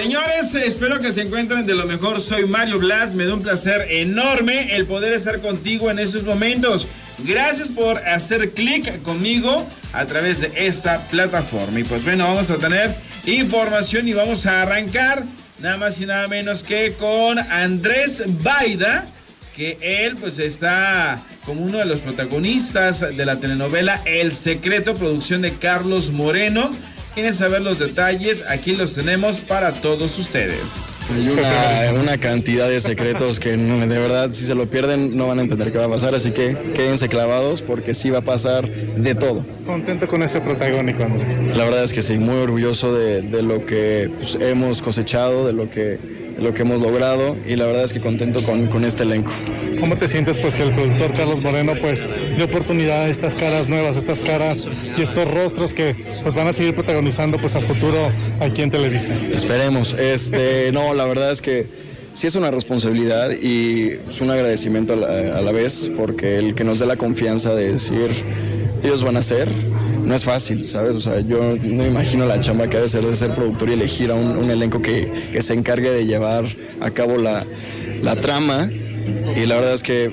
Señores, espero que se encuentren de lo mejor. Soy Mario Blas. Me da un placer enorme el poder estar contigo en estos momentos. Gracias por hacer clic conmigo a través de esta plataforma. Y pues bueno, vamos a tener información y vamos a arrancar nada más y nada menos que con Andrés Baida, que él pues está como uno de los protagonistas de la telenovela El Secreto, producción de Carlos Moreno. ¿Quieren saber los detalles? Aquí los tenemos para todos ustedes. Hay una, una, cantidad de secretos que de verdad si se lo pierden no van a entender qué va a pasar, así que quédense clavados porque sí va a pasar de todo. ¿Contento con este protagónico, Andrés? La verdad es que sí, muy orgulloso de, de lo que pues, hemos cosechado, de lo que lo que hemos logrado y la verdad es que contento con, con, este elenco. ¿Cómo te sientes pues que el productor Carlos Moreno pues dio oportunidad a estas caras nuevas, estas caras y estos rostros que pues van a seguir protagonizando pues a futuro aquí en Televisa? Esperemos. Este, no, la verdad es que sí es una responsabilidad y es un agradecimiento a la, a la vez porque el que nos dé la confianza de decir ellos van a ser no es fácil, ¿sabes? O sea, yo no imagino la chamba que ha de ser de ser productor y elegir a un, un elenco que, que, se encargue de llevar a cabo la, la trama. Y la verdad es que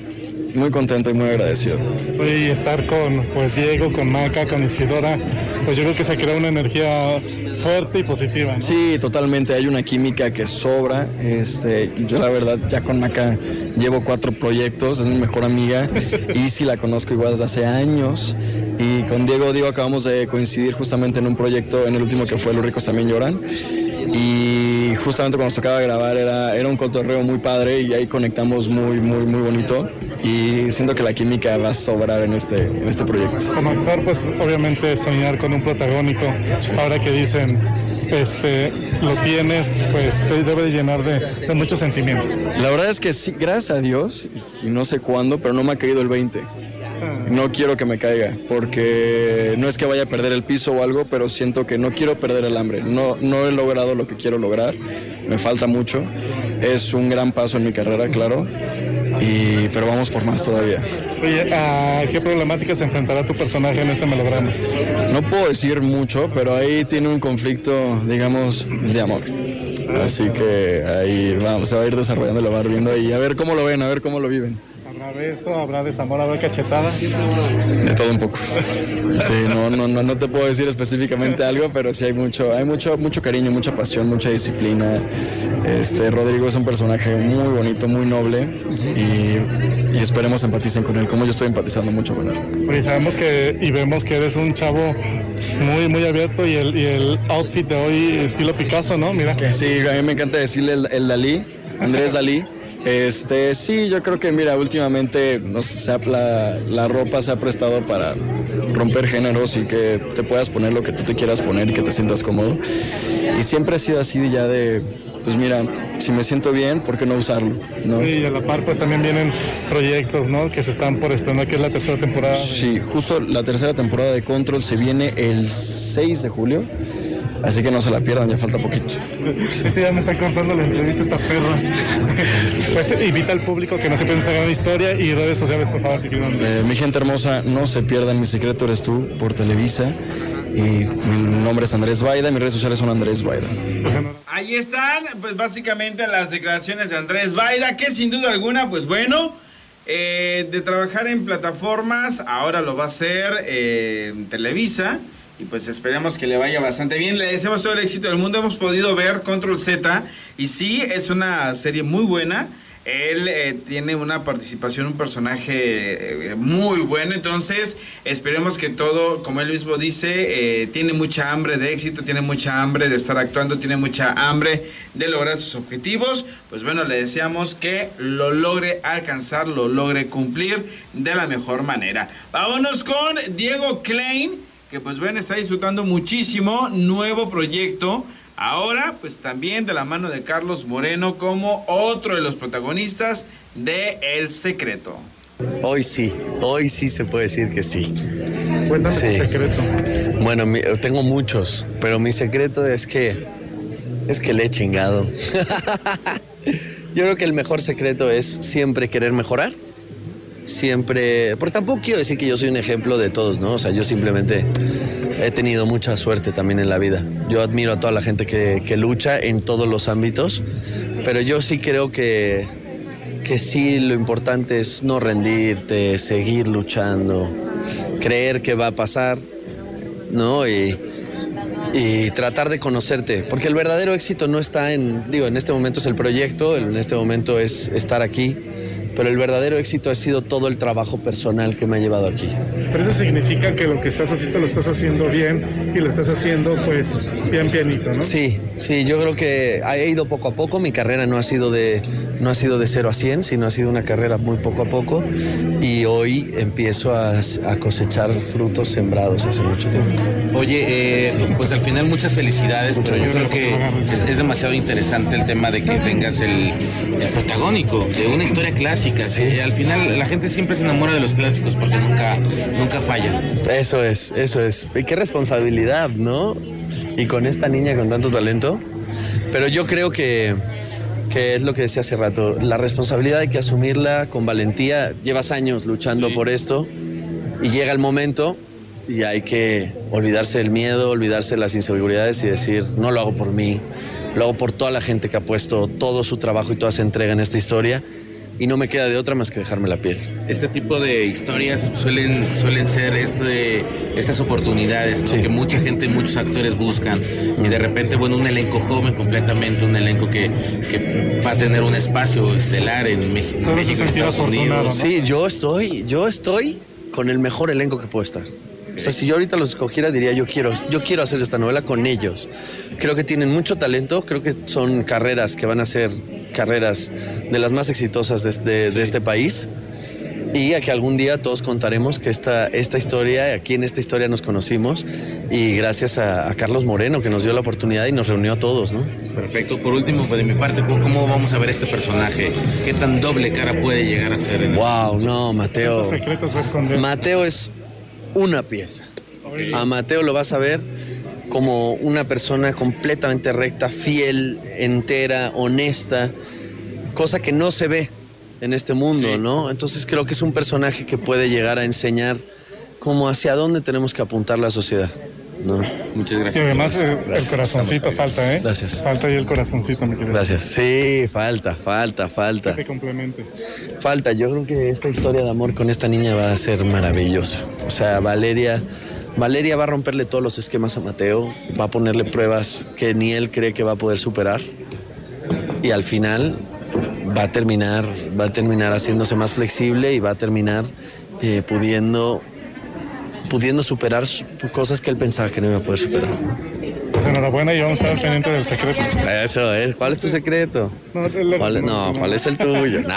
muy contento y muy agradecido. Y estar con pues Diego, con Maca, con Isidora, pues yo creo que se crea una energía fuerte y positiva. ¿no? Sí, totalmente, hay una química que sobra. Este, yo la verdad ya con Maca llevo cuatro proyectos, es mi mejor amiga y sí la conozco igual desde hace años. Y con Diego, Diego acabamos de coincidir justamente en un proyecto, en el último que fue Los ricos también lloran. Y justamente cuando nos tocaba grabar era, era un cotorreo muy padre y ahí conectamos muy, muy, muy bonito. Y siento que la química va a sobrar en este, en este proyecto. Como actor, pues obviamente soñar con un protagónico. Sí. Ahora que dicen, este, lo tienes, pues te debe de llenar de, de, muchos sentimientos. La verdad es que sí, gracias a Dios, y no sé cuándo, pero no me ha caído el 20 no quiero que me caiga, porque no es que vaya a perder el piso o algo, pero siento que no quiero perder el hambre. No, no he logrado lo que quiero lograr, me falta mucho. Es un gran paso en mi carrera, claro, y, pero vamos por más todavía. Oye, ¿a qué problemática se enfrentará tu personaje en este melodrama? No puedo decir mucho, pero ahí tiene un conflicto, digamos, de amor. Así que ahí vamos, se va a ir desarrollando, lo va a ir viendo y a ver cómo lo ven, a ver cómo lo viven. ¿Habrá beso? ¿Habrá desamor? ¿Habrá cachetada? De todo un poco. Sí, no, no, no, no te puedo decir específicamente algo, pero sí hay mucho, hay mucho, mucho cariño, mucha pasión, mucha disciplina. Este, Rodrigo es un personaje muy bonito, muy noble y, y esperemos empaticen con él, como yo estoy empatizando mucho con él. Oye, sabemos que y vemos que eres un chavo muy, muy abierto y el, y el outfit de hoy estilo Picasso, ¿no? Mira. Sí, a mí me encanta decirle el, el Dalí, Andrés Dalí. Este, sí, yo creo que, mira, últimamente no sé, la, la, ropa se ha prestado para romper géneros y que te puedas poner lo que tú te quieras poner y que te sientas cómodo. Y siempre ha sido así ya de, pues mira, si me siento bien, ¿por qué no usarlo? ¿no? Sí, y a la par pues también vienen proyectos, ¿no? Que se están por estrenar, que es la tercera temporada. Sí, justo la tercera temporada de Control se viene el 6 de julio. Así que no se la pierdan, ya falta poquito. Este ya me está contando la entrevista esta perra. Pues invita al público que no se pierda esta gran historia y redes sociales, por favor. Eh, mi gente hermosa, no se pierdan Mi Secreto Eres Tú por Televisa. Y mi nombre es Andrés Baida, mis redes sociales son Andrés Baida. Ahí están, pues básicamente las declaraciones de Andrés Baida, que sin duda alguna, pues bueno, eh, de trabajar en plataformas, ahora lo va a hacer eh, en Televisa y pues esperemos que le vaya bastante bien. Le deseamos todo el éxito del mundo. Hemos podido ver Control Z y sí, es una serie muy buena. Él eh, tiene una participación, un personaje eh, muy bueno, entonces esperemos que todo, como él mismo dice, eh, tiene mucha hambre de éxito, tiene mucha hambre de estar actuando, tiene mucha hambre de lograr sus objetivos. Pues bueno, le deseamos que lo logre alcanzar, lo logre cumplir de la mejor manera. Vámonos con Diego Klein que pues ven está disfrutando muchísimo, nuevo proyecto. Ahora, pues también de la mano de Carlos Moreno como otro de los protagonistas de El Secreto. Hoy sí, hoy sí se puede decir que sí. Cuéntame sí. tu secreto. Bueno, mi, tengo muchos, pero mi secreto es que es que le he chingado. Yo creo que el mejor secreto es siempre querer mejorar siempre, porque tampoco quiero decir que yo soy un ejemplo de todos, ¿no? O sea, yo simplemente he tenido mucha suerte también en la vida. Yo admiro a toda la gente que, que lucha en todos los ámbitos, pero yo sí creo que, que sí lo importante es no rendirte, seguir luchando, creer que va a pasar, ¿no? Y, y tratar de conocerte, porque el verdadero éxito no está en, digo, en este momento es el proyecto, en este momento es estar aquí, pero el verdadero éxito ha sido todo el trabajo personal que me ha llevado aquí. Pero eso significa que lo que estás haciendo lo estás haciendo bien y lo estás haciendo pues bien pianito, ¿no? Sí, sí, yo creo que ha ido poco a poco, mi carrera no ha sido de no ha sido de 0 a 100, sino ha sido una carrera muy poco a poco y hoy empiezo a, a cosechar frutos sembrados hace mucho tiempo. Oye, eh, pues al final muchas felicidades, pero yo creo que es, es demasiado interesante el tema de que tengas el, el protagónico de una historia clásica. Que al final la gente siempre se enamora de los clásicos porque nunca, nunca fallan. Eso es, eso es. Y qué responsabilidad, ¿no? Y con esta niña con tanto talento. Pero yo creo que, que es lo que decía hace rato, la responsabilidad hay que asumirla con valentía. Llevas años luchando por esto y llega el momento y hay que olvidarse del miedo, olvidarse de las inseguridades y decir, no lo hago por mí, lo hago por toda la gente que ha puesto todo su trabajo y toda su entrega en esta historia y no me queda de otra más que dejarme la piel. Este tipo de historias suelen, suelen ser este, estas oportunidades ¿no? que mucha gente, muchos actores buscan y de repente, bueno, un elenco joven completamente, un elenco que, que va a tener un espacio estelar en México, ese México Estados Unidos. ¿no? Sí, yo estoy, yo estoy con el mejor elenco que puedo estar. O sea, si yo ahorita los escogiera, diría yo quiero, yo quiero hacer esta novela con ellos. Creo que tienen mucho talento, creo que son carreras que van a ser carreras de las más exitosas de, de- de este país. Y a que algún día todos contaremos que esta, esta historia, aquí en esta historia nos conocimos y gracias a, a Carlos Moreno que nos dio la oportunidad y nos reunió a todos, ¿no? Perfecto. Por último, pues, de mi parte, ¿cómo, cómo vamos a ver este personaje? ¿Qué tan doble cara puede llegar a ser? En el- Wow, no, Mateo. Los secretos va a esconder. Mateo es una pieza. A Mateo lo vas a ver como una persona completamente recta, fiel, entera, honesta, cosa que no se ve en este mundo, ¿no? Entonces creo que es un personaje que puede llegar a enseñar como hacia dónde tenemos que apuntar la sociedad, ¿no? Muchas Y gracias. además eh, el Gracias. corazoncito falta, ¿eh? Gracias. Falta ahí el corazoncito, mi querido. Gracias. Sí, falta, falta, Que falta. te complemente. Falta, yo creo que esta historia de amor con esta niña va a ser maravillosa. O sea, Valeria, Valeria va a romperle todos los esquemas a Mateo, va a ponerle pruebas que ni él cree que va a poder superar. Y al final va a terminar, va a terminar haciéndose más flexible y va a terminar eh, pudiendo, pudiendo superar su- cosas que él pensaba que no iba a poder superar. Pues enhorabuena y vamos a estar pendiente del secreto. Eso es. ¿Cuál es tu secreto? No, lo- ¿Cuál es- no, ¿cuál es el tuyo? No.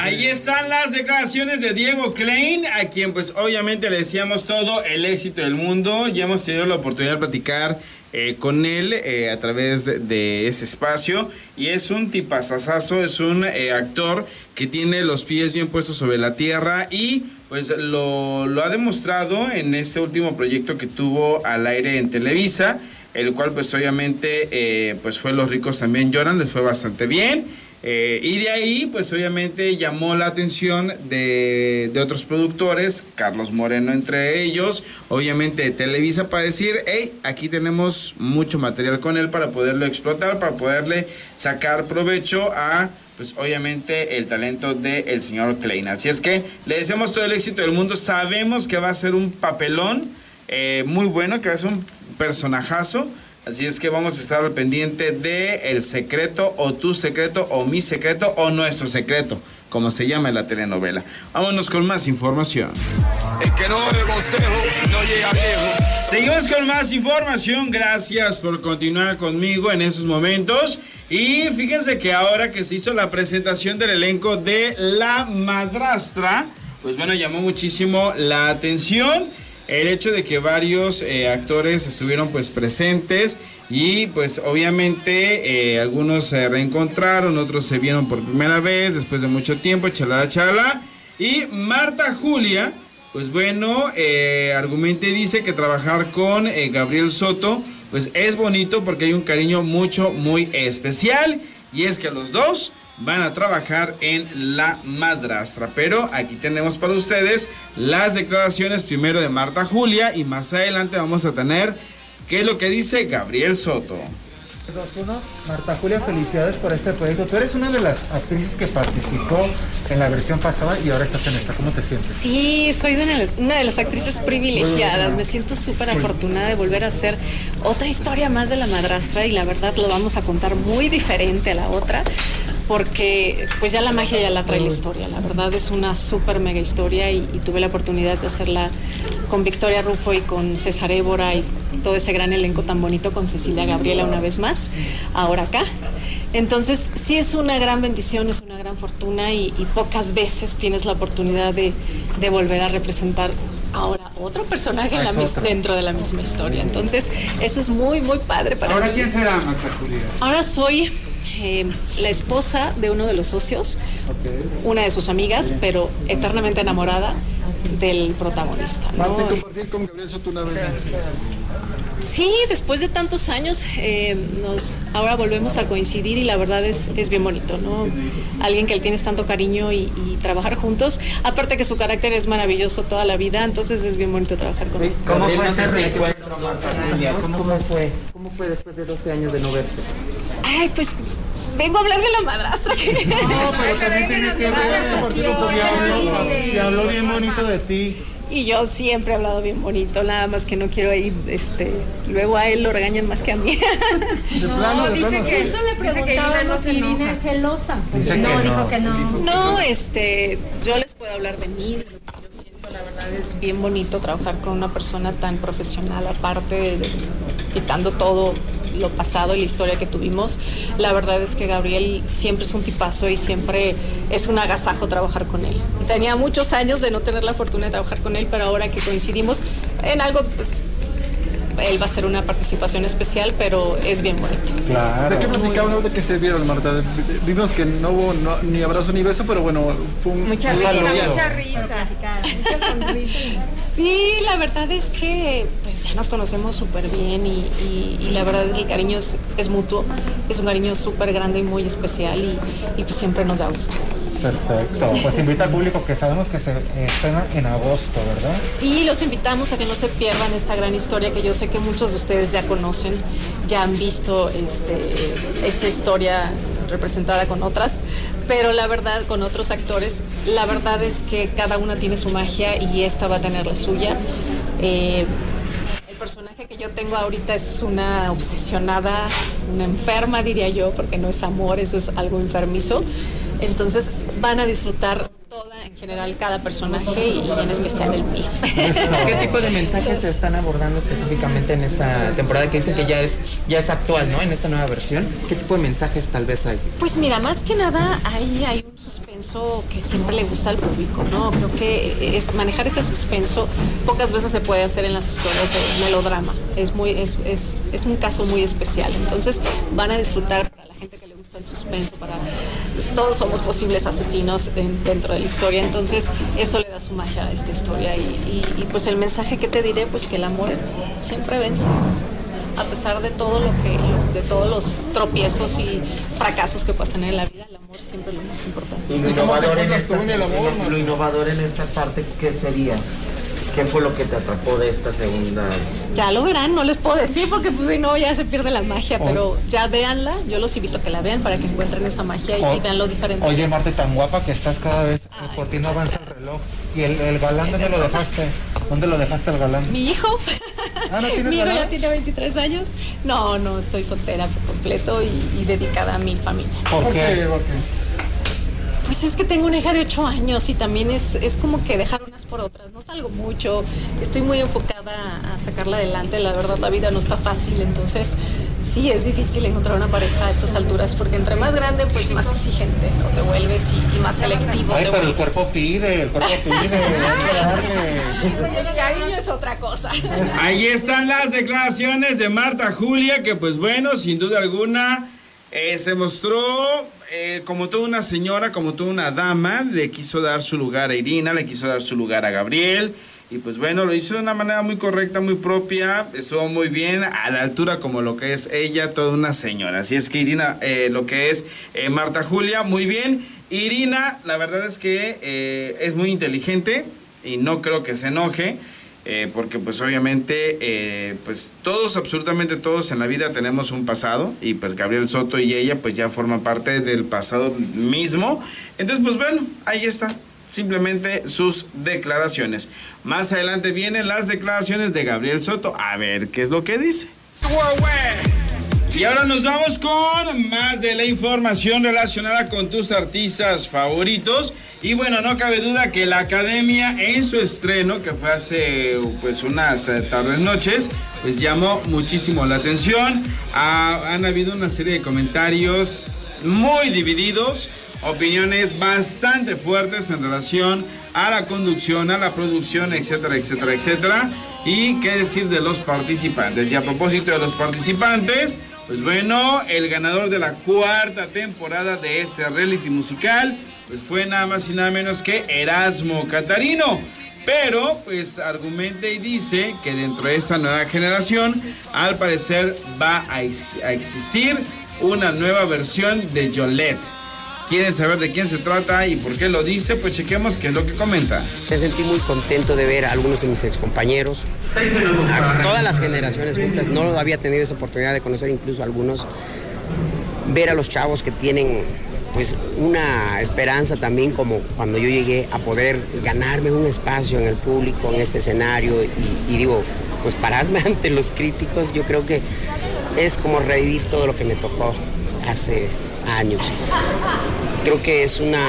Ahí están las declaraciones de Diego Klein, a quien pues obviamente le decíamos todo el éxito del mundo. Ya hemos tenido la oportunidad de platicar eh, con él eh, a través de, de ese espacio. Y es un tipazazazo, es un eh, actor que tiene los pies bien puestos sobre la tierra y pues lo, lo ha demostrado en ese último proyecto que tuvo al aire en Televisa, el cual pues obviamente eh, pues fue Los ricos también lloran, les fue bastante bien. Eh, y de ahí, pues obviamente llamó la atención de, otros productores, Carlos Moreno entre ellos, obviamente Televisa, para decir, hey, aquí tenemos mucho material con él para poderlo explotar, para poderle sacar provecho a, pues obviamente, el talento del señor Klein. Así es que le deseamos todo el éxito del mundo, sabemos que va a ser un papelón eh, muy bueno, que ser un personajazo. Así es que vamos a estar al pendiente de El Secreto o Tu Secreto o Mi Secreto o Nuestro Secreto, como se llama en la telenovela. Vámonos con más información. El que no bebe consejo no llega viejo. Seguimos con más información. Gracias por continuar conmigo en esos momentos. Y fíjense que ahora que se hizo la presentación del elenco de La Madrastra, pues bueno, llamó muchísimo la atención el hecho de que varios eh, actores estuvieron pues presentes y pues obviamente eh, algunos se reencontraron, otros se vieron por primera vez después de mucho tiempo, chalada chala. Y Marta Julia, pues bueno, eh, argumente dice que trabajar con eh, Gabriel Soto, pues es bonito porque hay un cariño mucho, muy especial. Y es que los dos van a trabajar en La Madrastra. Pero aquí tenemos para ustedes las declaraciones primero de Marta Julia y más adelante vamos a tener qué es lo que dice Gabriel Soto. 2-1. Marta Julia, felicidades por este proyecto. Tú eres una de las actrices que participó en la versión pasada y ahora estás en esta. ¿Cómo te sientes? Sí, soy de una de las actrices privilegiadas. Me siento súper afortunada de volver a hacer otra historia más de la madrastra y la verdad lo vamos a contar muy diferente a la otra porque pues ya la magia ya la trae la historia. La verdad es una súper mega historia y, y, tuve la oportunidad de hacerla con Victoria Rufo y con César Évora y todo ese gran elenco tan bonito con Cecilia Gabriela una vez más, ahora acá. Entonces sí es una gran bendición, es una gran fortuna y, y pocas veces tienes la oportunidad de, de volver a representar ahora otro personaje la mis, dentro de la misma historia. Entonces, eso es muy, muy padre para ¿Ahora mí. quién será, Marta Julia? Ahora soy eh, la esposa de uno de los socios, okay. una de sus amigas, pero eternamente enamorada del protagonista. ¿no? Compartir con Gabriel Soto una vez. Sí, después de tantos años, eh, nos, ahora volvemos a coincidir y la verdad es, es bien bonito, ¿no? Alguien que le tienes tanto cariño y, y, trabajar juntos, aparte que su carácter es maravilloso toda la vida, entonces es bien bonito trabajar con él. ¿Cómo fue ese reencuentro, ¿Cómo fue? ¿Cómo fue después de 12 años de no verse? Ay, pues vengo a hablar de la madrastra. Que... No, pero también tienes que ver. Y habló bien bonito de ti. Y yo siempre he hablado bien bonito, nada más que no quiero ir, este, luego a él lo regañan más que a mí. De plano, no, de dice plano. que esto le preguntábamos si Irina es celosa. Dice no, dijo no. que no. No, este, yo les puedo hablar de mí, de lo que yo siento, la verdad es bien bonito trabajar con una persona tan profesional, aparte de, de quitando todo lo pasado y la historia que tuvimos. La verdad es que Gabriel siempre es un tipazo y siempre es un agasajo trabajar con él. Tenía muchos años de no tener la fortuna de trabajar con él, pero ahora que coincidimos en algo, pues él va a hacer una participación especial, pero es bien bonito. Claro. ¿De qué platicaban de que se vieron, Marta? Vimos que no hubo no, ni abrazo ni beso, pero bueno, fue un mucha risa, saludo. mucha risa. Sí, la verdad es que pues ya nos conocemos súper bien y, y, y, la verdad es que el cariño es, es mutuo, es un cariño súper grande y muy especial y, y pues siempre nos da gusto. Perfecto. Pues invita al público que sabemos que se estrena en agosto, ¿verdad? Sí, los invitamos a que no se pierdan esta gran historia que yo sé que muchos de ustedes ya conocen, ya han visto este, esta historia representada con otras, pero la verdad con otros actores, la verdad es que cada una tiene su magia y esta va a tener la suya. Eh, el personaje que yo tengo ahorita es una obsesionada, una enferma diría yo, porque no es amor, eso es algo enfermizo. Entonces van a disfrutar toda, en general, cada personaje y en especial el mío. ¿Qué tipo de mensajes se están abordando específicamente en esta temporada que dicen que ya es, ya es actual, ¿no? En esta nueva versión. ¿Qué tipo de mensajes tal vez hay? Pues mira, más que nada hay, hay un suspenso que siempre le gusta al público, ¿no? Creo que es manejar ese suspenso pocas veces se puede hacer en las historias de melodrama. Es, muy, es, es, es un caso muy especial. Entonces van a disfrutar gente que le gusta el suspenso, para todos somos posibles asesinos en, dentro de la historia, entonces eso le da su magia a esta historia y, y, y, pues el mensaje que te diré, pues que el amor siempre vence. A pesar de todo lo que, de todos los tropiezos y fracasos que pasan en la vida, el amor siempre es lo más importante. Y lo innovador, en esta, lo, lo innovador en esta parte, ¿qué sería? ¿Qué fue lo que te atrapó de esta segunda? Ya lo verán, no les puedo decir porque pues si no ya se pierde la magia, pero ya véanla, yo los invito a que la vean para que encuentren esa magia y, oh. y vean lo diferente. Oye, Marte, tan guapa que estás cada vez, Ay, por ti no avanza el reloj. ¿Y el, el galán dónde lo dejaste? ¿Dónde lo dejaste el galán? Mi hijo. Ah, ¿no tienes Mi hijo galán? ya tiene 23 años. No, no, estoy soltera por completo y, y dedicada a mi familia. ¿Por qué? ¿Por qué? Pues es que tengo una hija de 8 años y también es, es como que dejar por otras. No salgo mucho, estoy muy enfocada a sacarla adelante. La verdad, la vida no está fácil, entonces sí es difícil encontrar una pareja a estas alturas porque entre más grande, pues más exigente ¿no? te vuelves y, y más selectivo. Ay, pero el cuerpo pide, el cuerpo pide, hay que darle. El cariño es otra cosa. Ahí están las declaraciones de Marta Julia, que pues bueno, sin duda alguna, eh, se mostró eh, como toda una señora, como toda una dama, le quiso dar su lugar a Irina, le quiso dar su lugar a Gabriel. Y pues bueno, lo hizo de una manera muy correcta, muy propia, estuvo muy bien, a la altura como lo que es ella, toda una señora. Así es que Irina, eh, lo que es eh, Marta Julia, muy bien. Irina, la verdad es que eh, es muy inteligente y no creo que se enoje. Eh, porque pues obviamente eh, pues todos absolutamente todos en la vida tenemos un pasado y pues Gabriel Soto y ella pues ya forman parte del pasado mismo. Entonces pues bueno ahí está simplemente sus declaraciones. Más adelante vienen las declaraciones de Gabriel Soto. A ver qué es lo que dice y ahora nos vamos con más de la información relacionada con tus artistas favoritos. Y bueno, no cabe duda que la academia en su estreno, que fue hace pues unas eh, tardes noches, pues llamó muchísimo la atención. Ha- han habido una serie de comentarios muy divididos, opiniones bastante fuertes en relación a la conducción, a la producción, etcétera, etcétera, etcétera. Y qué decir de los participantes. Y a propósito de los participantes, pues bueno, el ganador de la cuarta temporada de este reality musical, pues fue nada más y nada menos que Erasmo Catarino. Pero, pues argumenta y dice que dentro de esta nueva generación, al parecer va a, ex- a existir una nueva versión de Yolette. ¿Quieren saber de quién se trata y por qué lo dice? Pues chequemos qué es lo que comenta. Me sentí muy contento de ver a algunos de mis excompañeros, a todas las generaciones juntas. No había tenido esa oportunidad de conocer incluso algunos. Ver a los chavos que tienen pues una esperanza también como cuando yo llegué a poder ganarme un espacio en el público, en este escenario y digo, pues pararme ante los críticos, yo creo que es como revivir todo lo que me tocó hace años. Creo que es una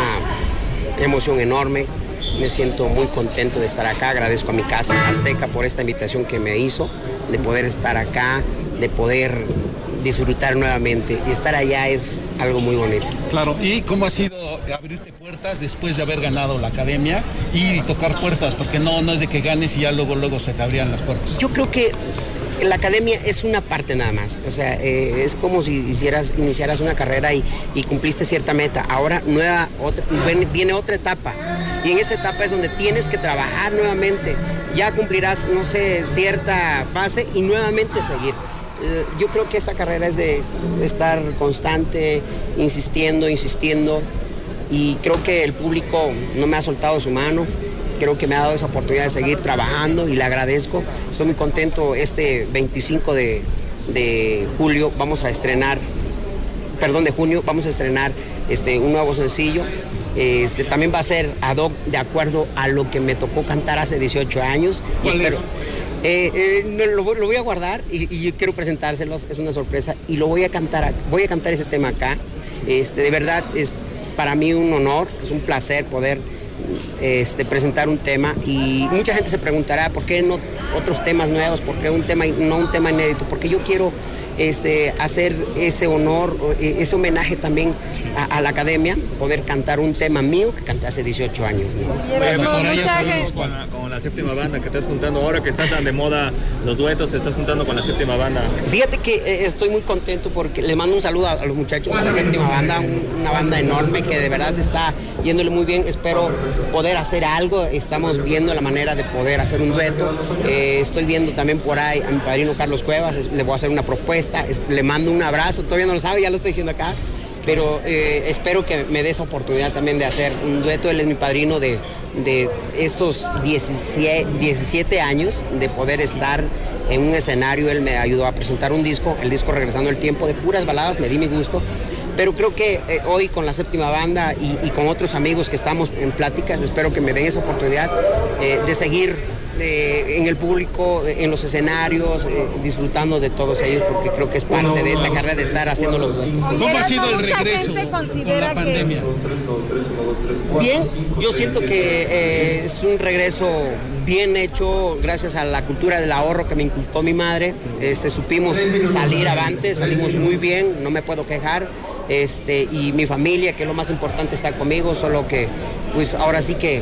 emoción enorme. Me siento muy contento de estar acá. Agradezco a mi casa Azteca por esta invitación que me hizo, de poder estar acá, de poder disfrutar nuevamente. Y estar allá es algo muy bonito. Claro, ¿y cómo ha sido abrirte puertas después de haber ganado la academia y tocar puertas? Porque no, no es de que ganes y ya luego, luego se te abrían las puertas. Yo creo que la academia es una parte nada más. O sea, eh, es como si hicieras, iniciaras una carrera y, y cumpliste cierta meta. Ahora nueva, otra, viene, viene otra etapa. Y en esa etapa es donde tienes que trabajar nuevamente. Ya cumplirás, no sé, cierta fase y nuevamente seguir. Eh, Yo creo que esta carrera es de estar constante, insistiendo, insistiendo. Y creo que el público no me ha soltado su mano creo que me ha dado esa oportunidad de seguir trabajando y le agradezco. Estoy muy contento. Este 25 de, de julio vamos a estrenar, perdón, de junio vamos a estrenar este, un nuevo sencillo. Este, también va a ser ad hoc de acuerdo a lo que me tocó cantar hace 18 años. Y ¿Cuál espero- es? Eh, eh, lo, voy- lo voy a guardar y, quiero presentárselos, es una sorpresa y lo voy a cantar, voy a cantar ese tema acá. Este, de verdad es para mí un honor, es un placer poder este, presentar un tema y mucha gente se preguntará por qué no otros temas nuevos, por qué un tema, no un tema inédito, porque yo quiero este, hacer ese honor, eh, ese homenaje también a, a la academia, poder cantar un tema mío que canté hace 18 años. ¿no? Oye, con la, con la séptima banda que estás juntando. Ahora que está tan de moda los duetos, te estás juntando con la séptima banda. Fíjate que eh, estoy muy contento porque le mando un saludo a, a los muchachos de la séptima banda, un- una banda enorme que de verdad está yéndole muy bien. Espero poder hacer algo. Estamos viendo la manera de poder hacer un dueto. Eh, estoy viendo también por ahí a mi padrino Carlos Cuevas. le voy a hacer una propuesta. Le mando un abrazo. Todavía no lo sabe, ya lo estoy diciendo acá. Pero eh, espero que me dé esa oportunidad también de hacer un dueto. Él es mi padrino de, de esos 17, 17 años de poder estar en un escenario. Él me ayudó a presentar un disco, el disco Regresando el Tiempo, de puras baladas, me di mi gusto. Pero creo que eh, hoy con la séptima banda y, y con otros amigos que estamos en pláticas, espero que me den esa oportunidad eh, de seguir eh, en el público, en los escenarios, eh, disfrutando de todos ellos, porque creo que es parte de esta carrera de estar haciendo los ¿Cómo ha sido el regreso con la que- pandemia? Bien, yo siento que eh, es un regreso bien hecho gracias a la cultura del ahorro que me inculcó mi madre. Este, supimos salir avante, salimos muy bien, no me puedo quejar. Este, y mi familia, que es lo más importante, está conmigo, solo que pues ahora sí que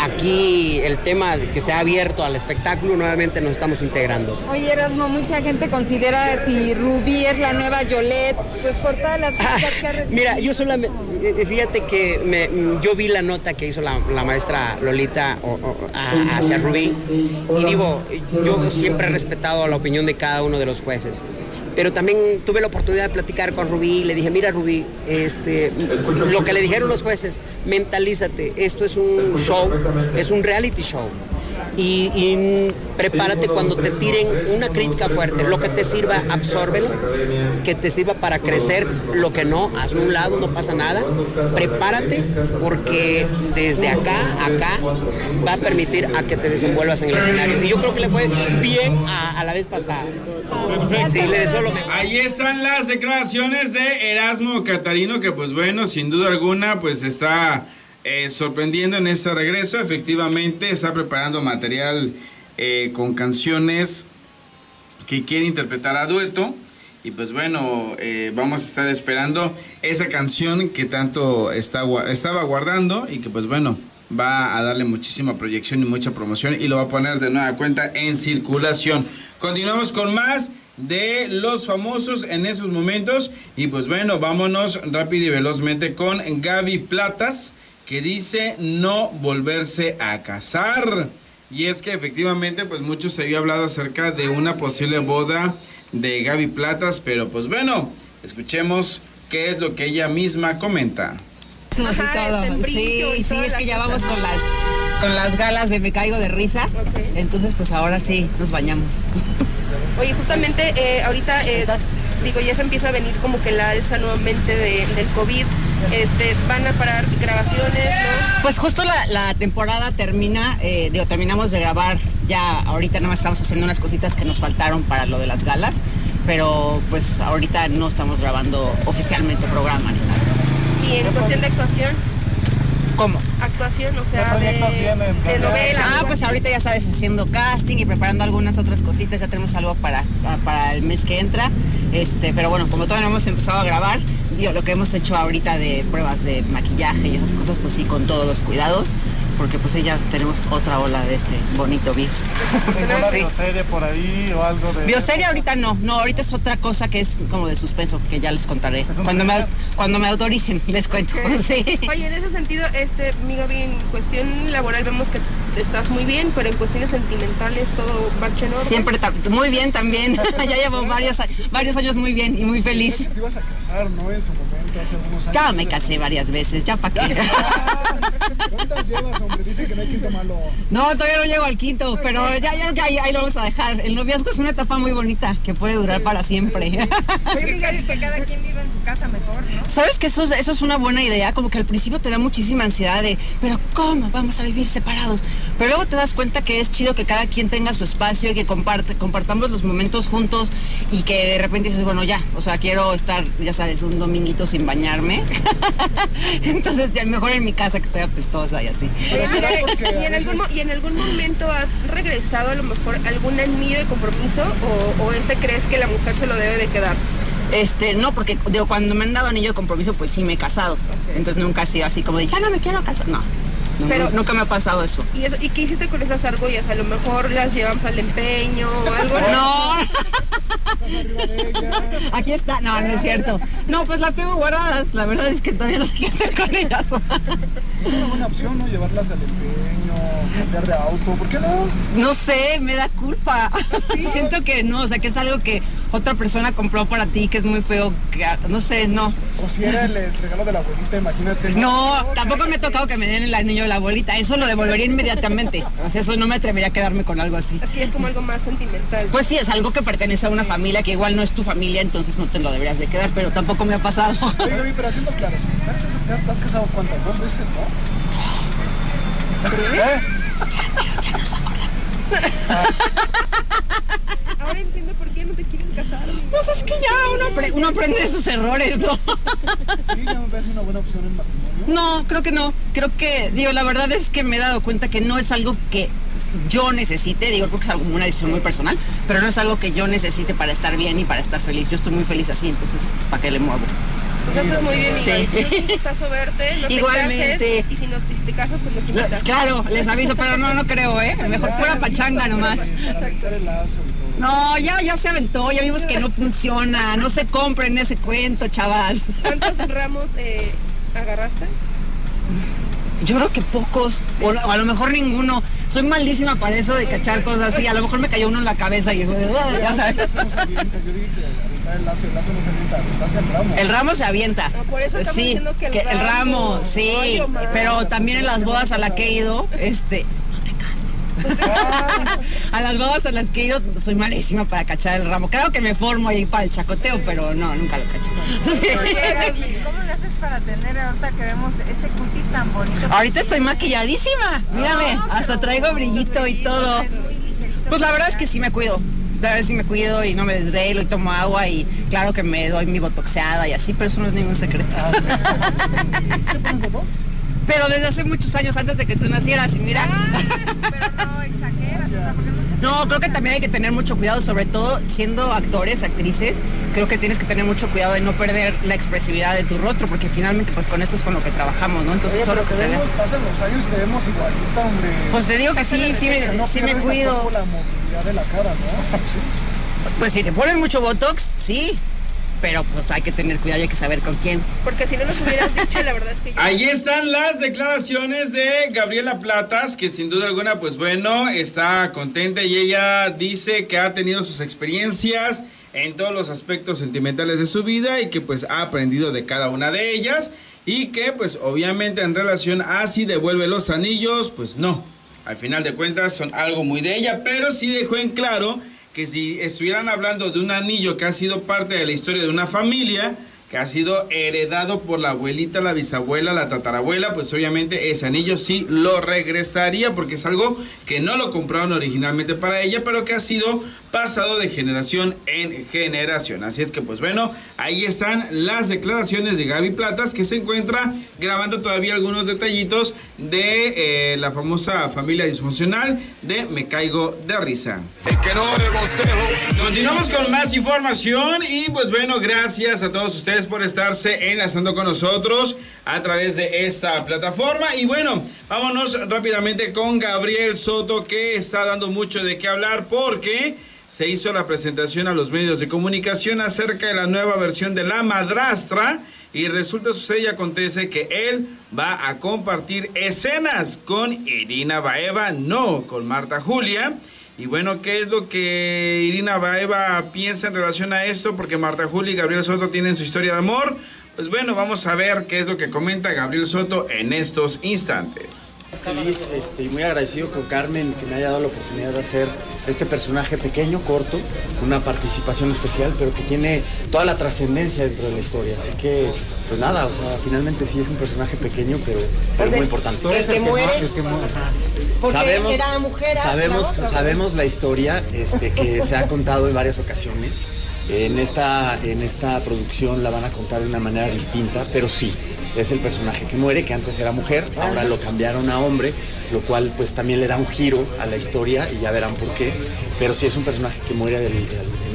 aquí el tema que se ha abierto al espectáculo, nuevamente nos estamos integrando. Oye, Erasmo, mucha gente considera si Rubí es la nueva Yolette, pues por todas las cosas que ha recibido. Mira, yo solamente, eh, fíjate que me- yo vi la nota que hizo la, la maestra Lolita o- o- a- hacia Rubí y digo, yo siempre he respetado la opinión de cada uno de los jueces. Pero también tuve la oportunidad de platicar con Rubí y le dije, mira Rubí, este, lo que le dijeron los jueces, mentalízate, esto es un show, es un reality show. Y, y prepárate cuando te tiren una crítica fuerte, lo que te sirva, absórbelo, que te sirva para crecer, lo que no, hazlo a un lado, no pasa nada. Prepárate porque desde acá, acá, va a permitir a que te desenvuelvas en el escenario. Y yo creo que le fue bien a, a la vez pasada. Sí, le deseo lo mejor. Ahí están las declaraciones de Erasmo Catarino, que pues bueno, sin duda alguna, pues está eh, sorprendiendo en este regreso. Efectivamente, está preparando material eh, con canciones que quiere interpretar a dueto. Y pues bueno, eh, vamos a estar esperando esa canción que tanto está, estaba guardando y que pues bueno, va a darle muchísima proyección y mucha promoción y lo va a poner de nueva cuenta en circulación. Continuamos con más de los famosos en esos momentos y pues bueno, vámonos rápido y velozmente con Gaby Platas que dice no volverse a casar. Y es que efectivamente, pues mucho se había hablado acerca de una posible boda de Gaby Platas, pero pues bueno, escuchemos qué es lo que ella misma comenta. y todo. Sí, sí, es que ya vamos con las con las galas de Me Caigo de Risa. Entonces, pues ahora sí, nos bañamos. Oye, justamente eh, ahorita, eh, digo, ya se empieza a venir como que la alza nuevamente de- del COVID. Este, van a parar grabaciones, ¿no? Pues justo la, la temporada termina, eh, digo, terminamos de grabar, ya ahorita nada más estamos haciendo unas cositas que nos faltaron para lo de las galas, pero pues ahorita no estamos grabando oficialmente programa ni nada. Y en cuestión de actuación, ¿Cómo? actuación, o sea, de, de novela. Ah, pues ahorita ya sabes, haciendo casting y preparando algunas otras cositas, ya tenemos algo para, para el mes que entra. Este, pero bueno, como todavía no hemos empezado a grabar, digo, lo que hemos hecho ahorita de pruebas de maquillaje y esas cosas, pues sí, con todos los cuidados, porque pues ya tenemos otra ola de este bonito virus. ¿Alguna Sí. bioserie por ahí o algo de...? Bioserie ahorita no, no, ahorita es otra cosa que es como de suspenso, que ya les contaré. Cuando me, cuando me autoricen, les cuento. Sí. Oye, en ese sentido, este, mi Gaby, en cuestión laboral vemos que estás muy bien, pero en cuestiones sentimentales todo marcha en orden. Siempre muy bien también. ya llevo varios, a- varios años muy bien y muy feliz. Te ibas a casar, ¿no? En su momento, hace algunos años. Ya me casé varias veces, ya para qué. No hay quinto malo. No, todavía no llego al quinto, pero ya, ya, ya, ahí lo vamos a dejar. El noviazgo es una etapa muy bonita que puede durar para siempre. Oye, mi Gaby, que cada quien viva en su casa mejor, ¿no? ¿Sabes que eso, es- eso es una buena idea? Como que al principio te da muchísima ansiedad de, pero ¿cómo vamos a vivir separados? Pero luego te das cuenta que es chido que cada quien tenga su espacio y que comparte, compartamos los momentos juntos y que de repente dices, bueno, ya, o sea, quiero estar, ya sabes, un dominguito sin bañarme. Entonces, ya mejor en mi casa que estoy apestosa y así. Oye, ¿y en, algún, mo- ¿Y en algún momento has regresado a lo mejor algún anillo de compromiso o, o ese crees que la mujer se lo debe de quedar? Este, no, porque digo, cuando me han dado anillo de compromiso, pues sí me he casado. Entonces nunca ha sido así como de, ya no me quiero casar. No, no, Pero- nunca me ha pasado eso. ¿Y, eso- ¿Y qué hiciste con esas argollas? A lo mejor las llevamos al empeño o algo. No. Aquí está, no, no es cierto. No, pues las tengo guardadas. La verdad es que todavía no sé qué hacer con ellas. Es una buena opción, ¿no? Llevarlas al empeño, cambiar de auto. ¿Por qué no? No sé, me da culpa. Siento que no, o sea, que es algo que otra persona compró para ti, que es muy feo, que no sé, no. O si era el, el regalo de la abuelita, imagínate. No, tampoco me ha tocado que me den el anillo de la abuelita. Eso lo devolvería inmediatamente. O sea, eso no me atrevería a quedarme con algo así. Es que es como algo más sentimental. Pues sí, es algo que pertenece a una familia que igual no es tu familia, entonces no te lo deberías de quedar, pero tampoco me ha pasado. Oye, Gaby, pero haciendo claros, ¿te has, casado cuántas? ¿Dos veces, no? ¿Eh? Ya nos acordamos. Ahora entiendo por qué no te quieres casar. Pues es que ya uno, apre- uno aprende de sus errores, ¿no? Sí, ya me parece una buena opción el matrimonio. No, creo que no. Creo que, digo, la verdad es que me he dado cuenta que no es algo que yo necesite, digo, creo que es algo- una decisión muy personal, pero no es algo que yo necesite para estar bien y para estar feliz. Yo estoy muy feliz así, entonces, ¿para qué le muevo? Pues eso es muy bien, Sí. Iván. Es un gustazo verte. No te Igualmente. cases, y si, nos, si te casas, pues nos invitas. Claro, les aviso, pero no, no creo, ¿eh? Mejor pura pachanga nomás. No, ya, ya se aventó, ya vimos que no funciona, no se compren ese cuento, chavas. ¿Cuántos ramos eh, agarraste? Yo creo que pocos, o, o a lo mejor ninguno. Soy malísima para eso de cachar cosas así. A lo mejor me cayó uno en la cabeza y ya sabes. El lazo, el lazo no se avienta, el lazo el ramo. El ramo se avienta. por eso sí, diciendo que el el ramo, ramo. sí. Pero también en las bodas a las que he ido, este. a las bodas a las que he ido soy malísima para cachar el ramo. Claro que me formo ahí para el chacoteo, pero no, nunca lo cacho. Sí. Oye, Gaby, ¿cómo le haces para tener ahorita que vemos ese cutis tan bonito? Ahorita estoy maquilladísima. Mírame, hasta traigo brillito y todo. Pues la verdad es que sí me cuido. La verdad es que sí me cuido y no me desvelo y tomo agua y claro que me doy mi botoxeada y así, pero eso no es ningún secreto. Pero desde hace muchos años antes de que tú nacieras y mira. Pero no exageras, o sea, porque no creo que también hay que tener mucho cuidado, sobre todo siendo actores, actrices, creo que tienes que tener mucho cuidado de no perder la expresividad de tu rostro, porque finalmente pues con esto es con lo que trabajamos, ¿no? Entonces Oye, solo pero que tengas- vemos, pasan los años y te vemos igualita, hombre. Pues te digo que sí, sí me- Que no sí me cuido. la movilidad de la cara, ¿no? Sí. Pues si te pones mucho botox, sí, pero pues hay que tener cuidado y hay que saber con quién. Porque si no nos hubieras dicho, la verdad es que yo... Ahí están las declaraciones de Gabriela Platas, que sin duda alguna, pues bueno, está contenta y ella dice que ha tenido sus experiencias en todos los aspectos sentimentales de su vida y que pues ha aprendido de cada una de ellas y que pues obviamente en relación a si devuelve los anillos, pues no. Al final de cuentas son algo muy de ella, pero sí dejó en claro que si estuvieran hablando de un anillo que ha sido parte de la historia de una familia, que ha sido heredado por la abuelita, la bisabuela, la tatarabuela, pues obviamente ese anillo sí lo regresaría porque es algo que no lo compraron originalmente para ella, pero que ha sido pasado de generación en generación. Así es que pues bueno, ahí están las declaraciones de Gaby Platas que se encuentra grabando todavía algunos detallitos de eh, la famosa familia disfuncional de Me Caigo de Risa. Que no. Continuamos con más información y pues bueno, gracias a todos ustedes por estarse enlazando con nosotros a través de esta plataforma. Y bueno, vámonos rápidamente con Gabriel Soto que está dando mucho de qué hablar porque se hizo la presentación a los medios de comunicación acerca de la nueva versión de La Madrastra. Y resulta, sucede acontece que él va a compartir escenas con Irina Baeva, no con Marta Julia. Y bueno, ¿qué es lo que Irina Baeva piensa en relación a esto? Porque Marta Julia y Gabriel Soto tienen su historia de amor. Pues bueno, vamos a ver qué es lo que comenta Gabriel Soto en estos instantes. Feliz este, y muy agradecido con Carmen que me haya dado la oportunidad de hacer este personaje pequeño, corto, una participación especial, pero que tiene toda la trascendencia dentro de la historia. Así que, pues nada, o sea, finalmente sí es un personaje pequeño, pero, pero muy importante. El que muere. Porque Sabemos- era mujer. ah, Sabemos, la otra, sabemos la historia este, que se ha contado en varias ocasiones. En esta, en esta producción la van a contar de una manera distinta, pero sí, es el personaje que muere, que antes era mujer, ahora lo cambiaron a hombre, lo cual pues también le da un giro a la historia y ya verán por qué. Pero sí es un personaje que muere en el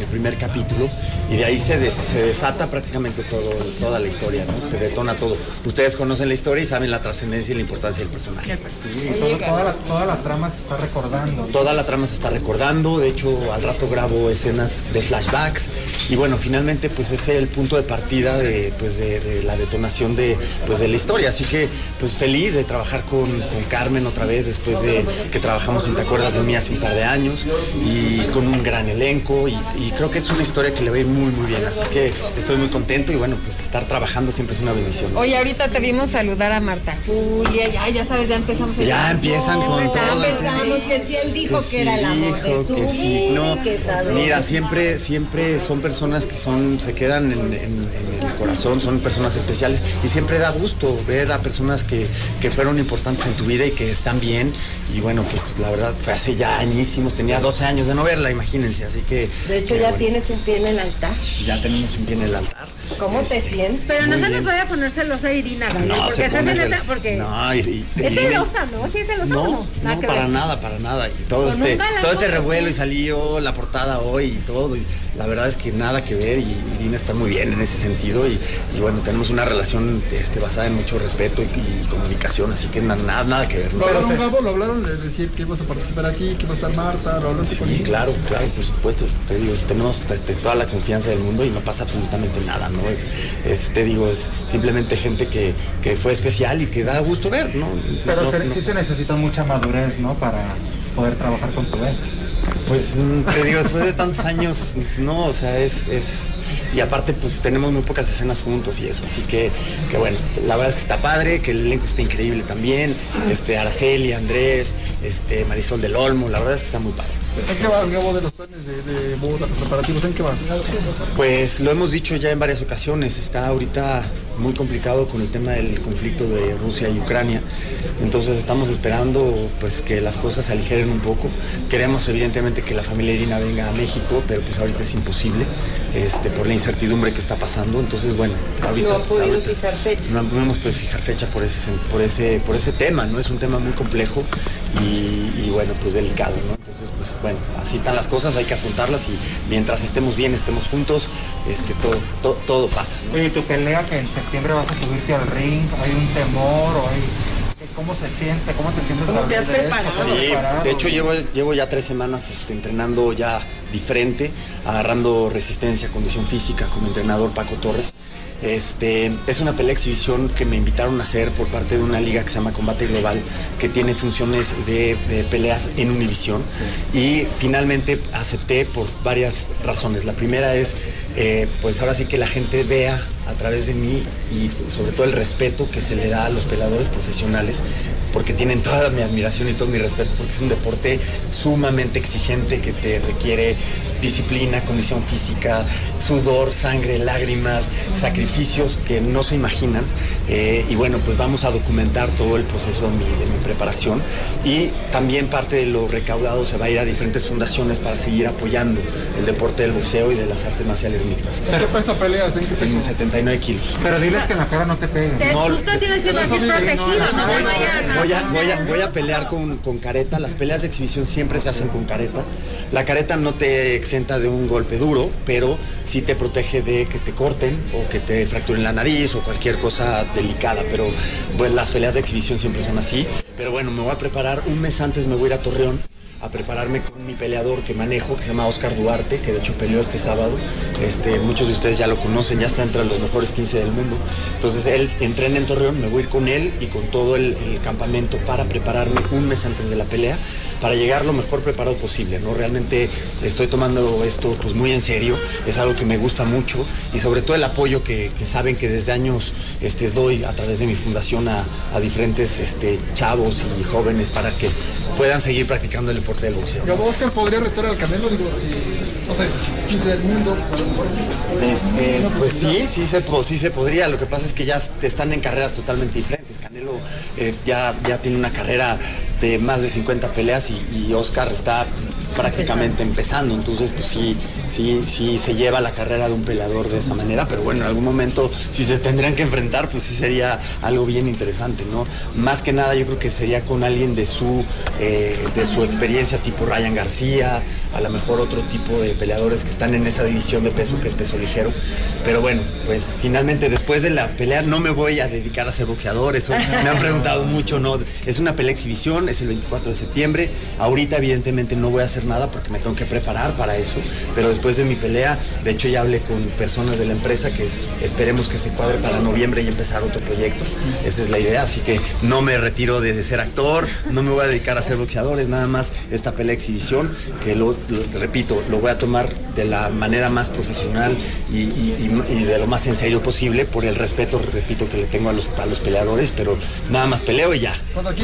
primer capítulo y de ahí se, des- se desata prácticamente todo, toda la historia, ¿no? Se detona todo. Ustedes conocen la historia y saben la trascendencia y la importancia del personaje. Sí, toda, toda la, toda la trama se está recordando. Toda la trama se está recordando, de hecho al rato grabo escenas de flashbacks y bueno, finalmente pues ese es el punto de partida de, pues, de, de la detonación de, pues, de la historia, así que pues feliz de trabajar con, con Carmen otra vez después de que trabajamos en Te acuerdas de mí hace un par de años y con un gran elenco y, y creo que es una historia que le va a ir muy muy bien, así que estoy muy contento y bueno, pues estar trabajando siempre es una bendición. Oye, ahorita te vimos saludar a Marta Julia, ya, ya sabes, ya empezamos. a- Ya empiezan con Ya todo. empezamos que si él dijo que, era el amor de su que sí, no. que. Mira, siempre, siempre son personas que son, se quedan en, en- en el corazón, son personas especiales y siempre da gusto ver a personas que, que fueron importantes en tu vida y que están bien. Y bueno, pues la verdad fue hace ya añísimos, tenía 12 años de no verla, imagínense, así que. De hecho, ya ya tienes un pie en el altar. ya tenemos un pie en el altar. ¿Cómo te sientes? Pero no se bien. les vaya a poner celosa Irina, ¿vale? No, porque se estás pone en cel- esta. Porque No, y- y- es celosa, ¿no? Sí, es celosa o No, no. Nada no, para ver. nada, para nada. Y todo Con este, todo este revuelo y salió la portada hoy y todo. Y la verdad es que nada que ver y Irina está muy bien en ese sentido. Y, y bueno, tenemos una relación este, basada en mucho respeto y, y comunicación, así que na- nada, nada que ver. ¿no? ¿Lo hablaron, Gabo? ¿Lo hablaron de decir que ibas a participar aquí, que iba a estar Marta? ¿Lo hablaste con Sí, claro, claro, por supuesto. Te digo, tenemos te- te- toda la confianza del mundo y no pasa absolutamente nada, ¿no? Es, es, te digo, es simplemente gente que, que fue especial y que da gusto ver, ¿no? Pero No- se- no- sí se necesita mucha madurez, ¿no? Para poder trabajar con tu ex. Pues mm, te digo, después de tantos años, no, o sea, es, es. Y aparte, pues tenemos muy pocas escenas juntos y eso. Así que, que bueno, la verdad es que está padre, que el elenco está increíble también. Este, Araceli, Andrés, este, Marisol del Olmo, la verdad es que está muy padre. ¿En qué vas, Gabo, de los planes de, de boda, preparativos? ¿En qué vas? Pues lo hemos dicho ya en varias ocasiones, está ahorita muy complicado con el tema del conflicto de Rusia y Ucrania. Entonces estamos esperando pues que las cosas se aligeren un poco. Queremos evidentemente que la familia Irina venga a México, pero pues ahorita es imposible este, por la incertidumbre que está pasando. Entonces bueno, ahorita No ha podido ahorita fijar fecha. no, no hemos podido fijar fecha por ese, por ese, por ese tema, ¿no? Es un tema muy complejo y, y, bueno, pues delicado, ¿no? Entonces, pues bueno, así están las cosas, hay que afrontarlas y mientras estemos bien, estemos juntos, este, todo, todo, todo pasa. ¿no? Oye, tu pelea que en septiembre vas a subirte al ring, ¿hay un temor o hay... ¿Cómo se siente? ¿Cómo te sientes? ¿Cómo te has preparado? ¿Estás Sí, preparado? de hecho llevo, llevo ya tres semanas este, entrenando ya diferente, agarrando resistencia, condición física como entrenador Paco Torres. Este, es una pelea exhibición que me invitaron a hacer por parte de una liga que se llama Combate Global, que tiene funciones de, de peleas en Univisión. Y finalmente acepté por varias razones. La primera es, eh, pues ahora sí que la gente vea a través de mí y sobre todo el respeto que se le da a los peleadores profesionales porque tienen toda mi admiración y todo mi respeto, porque es un deporte sumamente exigente que te requiere disciplina, condición física, sudor, sangre, lágrimas, sacrificios que no se imaginan. Eh, y bueno, pues vamos a documentar todo el proceso de mi, de mi preparación y también parte de lo recaudado se va a ir a diferentes fundaciones para seguir apoyando el deporte del boxeo y de las artes marciales mixtas. ¿En qué peso peleas? ¿En qué peso? En 79 kilos. Pero diles que en la cara no te peguen. Te- No, te iba a decir, protegido, no Voy a, voy a- voy a pelear con, con careta. Las peleas de exhibición siempre se hacen con careta. La careta no te exenta de un golpe duro, pero sí te protege de que te corten o que te fracturen la nariz o cualquier cosa delicada. Pero bueno, las peleas de exhibición siempre son así. Pero bueno, me voy a preparar. Un mes antes me voy a ir a Torreón a prepararme con mi peleador que manejo, que se llama Oscar Duarte, que de hecho peleó este sábado. Este, muchos de ustedes ya lo conocen, ya está entre los mejores 15 del mundo. Entonces él entrena en Torreón, me voy a ir con él y con todo el, el campamento para prepararme un mes antes de la pelea, para llegar lo mejor preparado posible. ¿no? Realmente estoy tomando esto pues muy en serio, es algo que me gusta mucho y sobre todo el apoyo que, que saben que desde años este, doy a través de mi fundación a, a diferentes este, chavos y jóvenes para que puedan seguir practicando el deporte del boxeo. Oscar podría retar al Canelo, digo, si, no sé, 15 del mundo. Este, pues sí, sí se, sí se podría. Lo que pasa es que ya están en carreras totalmente diferentes. Canelo eh, ya, ya tiene una carrera de más de 50 peleas y, y Oscar está prácticamente empezando. Entonces, pues sí, sí, sí se lleva la carrera de un peleador de esa manera. Pero bueno, en algún momento, si se tendrían que enfrentar, pues sí sería algo bien interesante, ¿no? Más que nada, yo creo que sería con alguien de su, eh, de su experiencia, tipo Ryan García, a lo mejor otro tipo de peleadores que están en esa división de peso que es peso ligero. Pero bueno, pues finalmente después de la pelea no me voy a dedicar a ser boxeador, eso me han preguntado mucho, no, es una pelea exhibición, es el 24 de septiembre. Ahorita evidentemente no voy a hacer nada porque me tengo que preparar para eso, pero después de mi pelea, de hecho ya hablé con personas de la empresa que es- esperemos que se cuadre para noviembre y empezar otro proyecto. Esa es la idea, así que no me retiro de ser actor, no me voy a dedicar a ser boxeador, es nada más esta pelea exhibición que lo, lo- repito, lo voy a tomar de la manera más profesional y, y- y- y de lo más en serio posible por el respeto, repito, que le tengo a los, a los peleadores, pero nada más peleo y ya.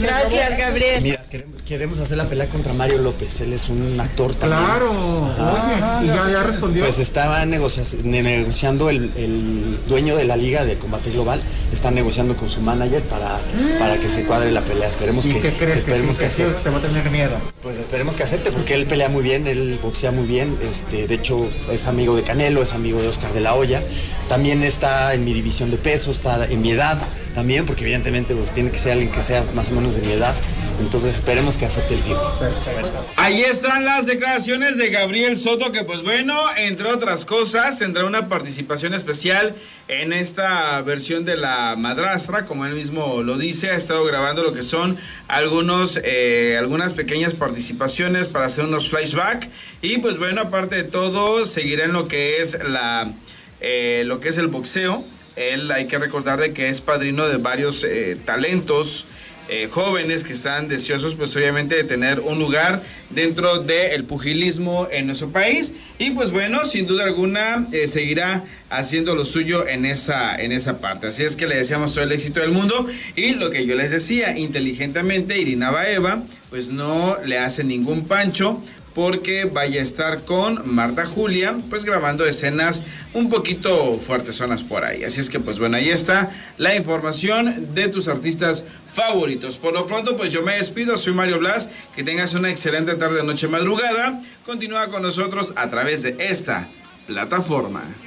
Gracias, Gabriel. Mira, queremos, queremos hacer la pelea contra Mario López, él es un actor también. Claro, Ajá. oye, y ya, ya respondió. Pues estaba negocia- ne- negociando el, el dueño de la liga de combate global, está negociando con su manager para, para que se cuadre la pelea. Esperemos ¿Y que, qué crees que, esperemos sí, que que sí, acepte. te va a tener miedo? Pues esperemos que acepte porque él pelea muy bien bien, él boxea muy bien. Este, de hecho, es amigo de Canelo, es amigo de Oscar de la Hoya. También está en mi división de peso, está en mi edad también, porque evidentemente pues, tiene que ser alguien que sea más o menos de mi edad. Entonces esperemos que acepte el tiempo. Ahí están las declaraciones de Gabriel Soto, que pues bueno, entre otras cosas, tendrá una participación especial en esta versión de la madrastra, como él mismo lo dice, ha estado grabando lo que son algunos, eh, algunas pequeñas participaciones para hacer unos flashback y pues bueno, aparte de todo, seguirá en lo que es la, eh, lo que es el boxeo. Él hay que recordar de que es padrino de varios eh, talentos eh, jóvenes que están deseosos, pues obviamente de tener un lugar dentro del pugilismo en nuestro país. Y pues bueno, sin duda alguna eh, seguirá haciendo lo suyo en esa, en esa parte. Así es que le deseamos todo el éxito del mundo. Y lo que yo les decía, inteligentemente, Irina Baeva, pues no le hace ningún pancho porque vaya a estar con Marta Julia, pues grabando escenas un poquito fuertesonas por ahí. Así es que pues bueno, ahí está la información de tus artistas favoritos. Por lo pronto, pues yo me despido, soy Mario Blas, que tengas una excelente tarde, noche, madrugada. Continúa con nosotros a través de esta plataforma.